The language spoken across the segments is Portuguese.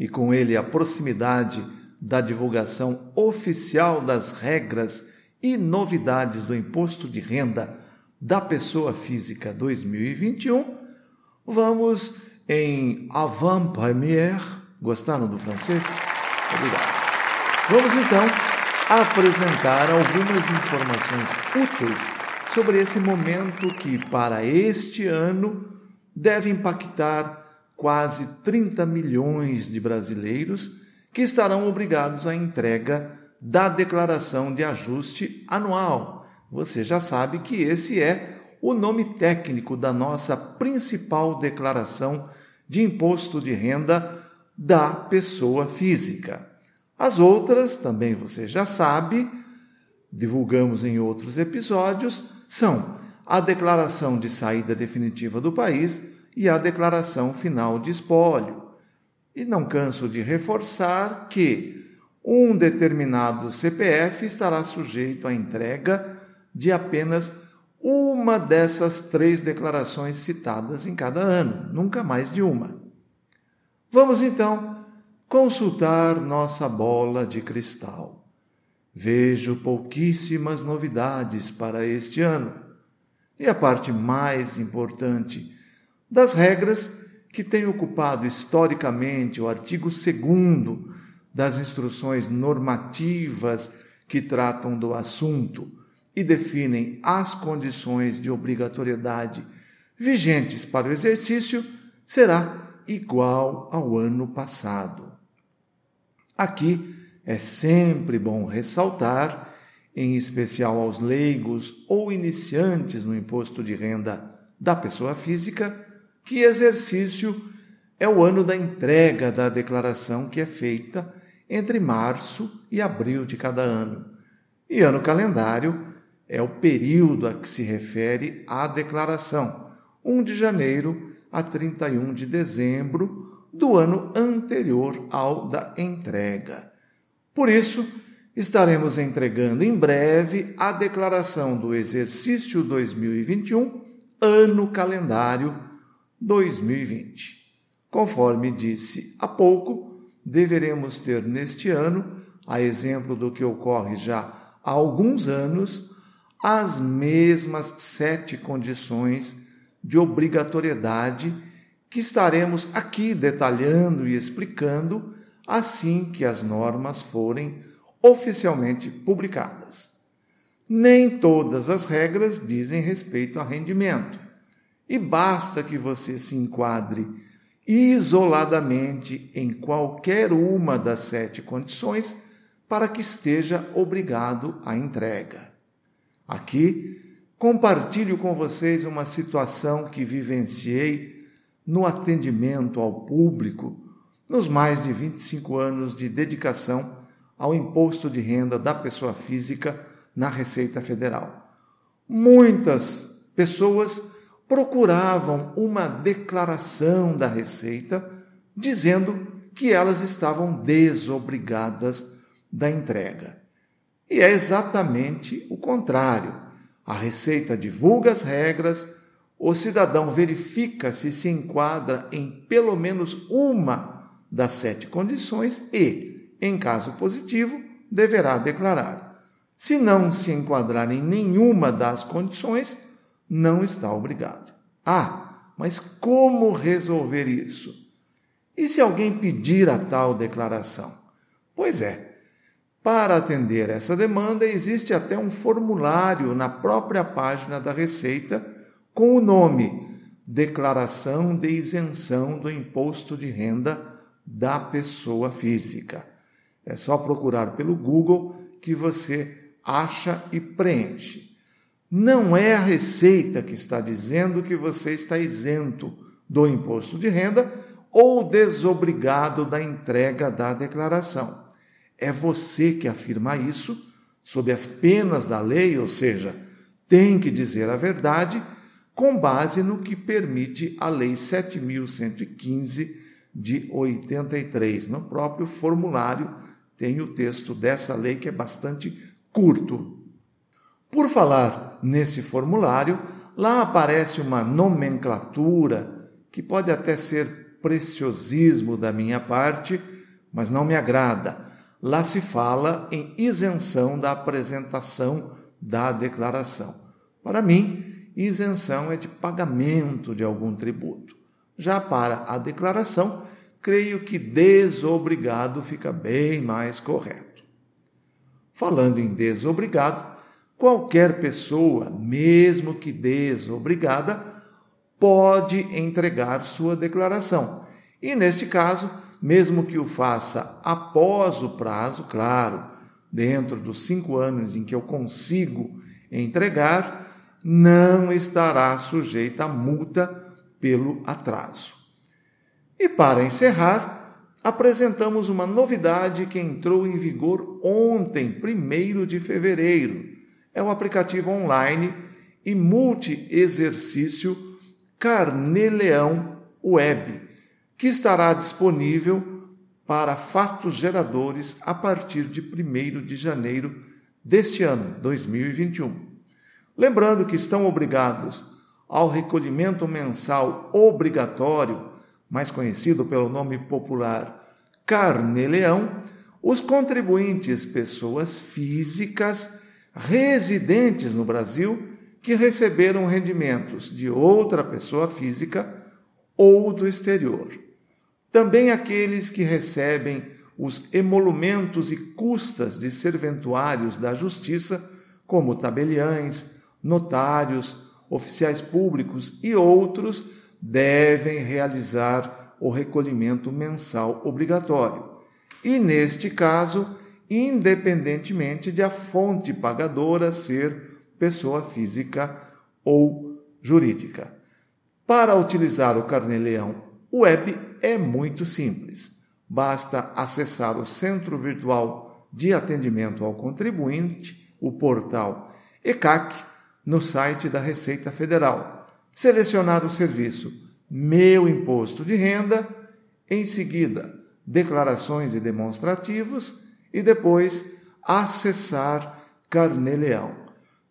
e com ele a proximidade da divulgação oficial das regras e novidades do imposto de renda da pessoa física 2021, vamos em avant-première. Gostaram do francês? Obrigado. Vamos então apresentar algumas informações úteis sobre esse momento que, para este ano, deve impactar quase 30 milhões de brasileiros que estarão obrigados à entrega da declaração de ajuste anual. Você já sabe que esse é o nome técnico da nossa principal declaração de imposto de renda da pessoa física. As outras, também você já sabe, divulgamos em outros episódios, são a declaração de saída definitiva do país e a declaração final de espólio. E não canso de reforçar que um determinado CPF estará sujeito à entrega de apenas uma dessas três declarações citadas em cada ano, nunca mais de uma. Vamos então consultar nossa bola de cristal. Vejo pouquíssimas novidades para este ano. E a parte mais importante das regras que tem ocupado historicamente o artigo 2 das instruções normativas que tratam do assunto e definem as condições de obrigatoriedade vigentes para o exercício será igual ao ano passado. Aqui é sempre bom ressaltar, em especial aos leigos ou iniciantes no imposto de renda da pessoa física, que exercício é o ano da entrega da declaração que é feita entre março e abril de cada ano. E ano calendário é o período a que se refere a declaração, 1 de janeiro a 31 de dezembro do ano anterior ao da entrega. Por isso, estaremos entregando em breve a declaração do exercício 2021, ano calendário 2020. Conforme disse há pouco, deveremos ter neste ano, a exemplo do que ocorre já há alguns anos, as mesmas sete condições de obrigatoriedade que estaremos aqui detalhando e explicando assim que as normas forem oficialmente publicadas. Nem todas as regras dizem respeito a rendimento, e basta que você se enquadre isoladamente em qualquer uma das sete condições para que esteja obrigado à entrega. Aqui, compartilho com vocês uma situação que vivenciei no atendimento ao público nos mais de 25 anos de dedicação ao imposto de renda da pessoa física na Receita Federal. Muitas pessoas procuravam uma declaração da Receita dizendo que elas estavam desobrigadas da entrega. E é exatamente o contrário. A Receita divulga as regras, o cidadão verifica se se enquadra em pelo menos uma das sete condições e, em caso positivo, deverá declarar. Se não se enquadrar em nenhuma das condições, não está obrigado. Ah, mas como resolver isso? E se alguém pedir a tal declaração? Pois é, para atender essa demanda, existe até um formulário na própria página da Receita com o nome Declaração de Isenção do Imposto de Renda da pessoa física. É só procurar pelo Google que você acha e preenche. Não é a Receita que está dizendo que você está isento do imposto de renda ou desobrigado da entrega da declaração. É você que afirma isso, sob as penas da lei, ou seja, tem que dizer a verdade, com base no que permite a Lei 7.115 de 83. No próprio formulário tem o texto dessa lei que é bastante curto. Por falar nesse formulário, lá aparece uma nomenclatura que pode até ser preciosismo da minha parte, mas não me agrada. Lá se fala em isenção da apresentação da declaração. Para mim, isenção é de pagamento de algum tributo. Já para a declaração, creio que desobrigado fica bem mais correto. Falando em desobrigado, qualquer pessoa, mesmo que desobrigada, pode entregar sua declaração. E neste caso, mesmo que o faça após o prazo, claro, dentro dos cinco anos em que eu consigo entregar, não estará sujeita a multa pelo atraso. E para encerrar, apresentamos uma novidade que entrou em vigor ontem, 1 de fevereiro é um aplicativo online e multi-exercício Carneleão Web, que estará disponível para fatos geradores a partir de 1 de janeiro deste ano, 2021. Lembrando que estão obrigados ao recolhimento mensal obrigatório, mais conhecido pelo nome popular Carneleão, os contribuintes pessoas físicas residentes no Brasil que receberam rendimentos de outra pessoa física ou do exterior. Também aqueles que recebem os emolumentos e custas de serventuários da Justiça, como tabeliães, notários, oficiais públicos e outros, devem realizar o recolhimento mensal obrigatório. E, neste caso, independentemente de a fonte pagadora ser pessoa física ou jurídica. Para utilizar o Carneleão Web é muito simples. Basta acessar o Centro Virtual de Atendimento ao Contribuinte, o portal ECAC, no site da Receita Federal. Selecionar o serviço Meu Imposto de Renda, em seguida, declarações e demonstrativos e depois acessar Carneleão.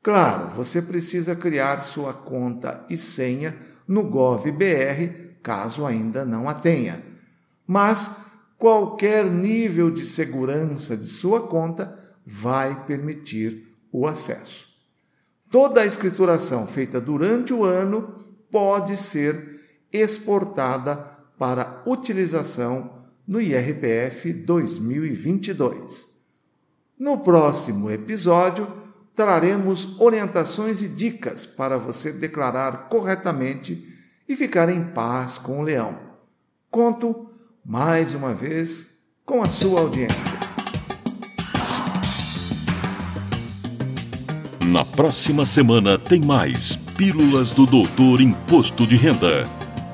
Claro, você precisa criar sua conta e senha no GovBR, caso ainda não a tenha. Mas qualquer nível de segurança de sua conta vai permitir o acesso. Toda a escrituração feita durante o ano pode ser exportada para utilização no IRPF 2022. No próximo episódio, traremos orientações e dicas para você declarar corretamente e ficar em paz com o leão. Conto mais uma vez com a sua audiência. Na próxima semana tem mais Pílulas do Doutor Imposto de Renda.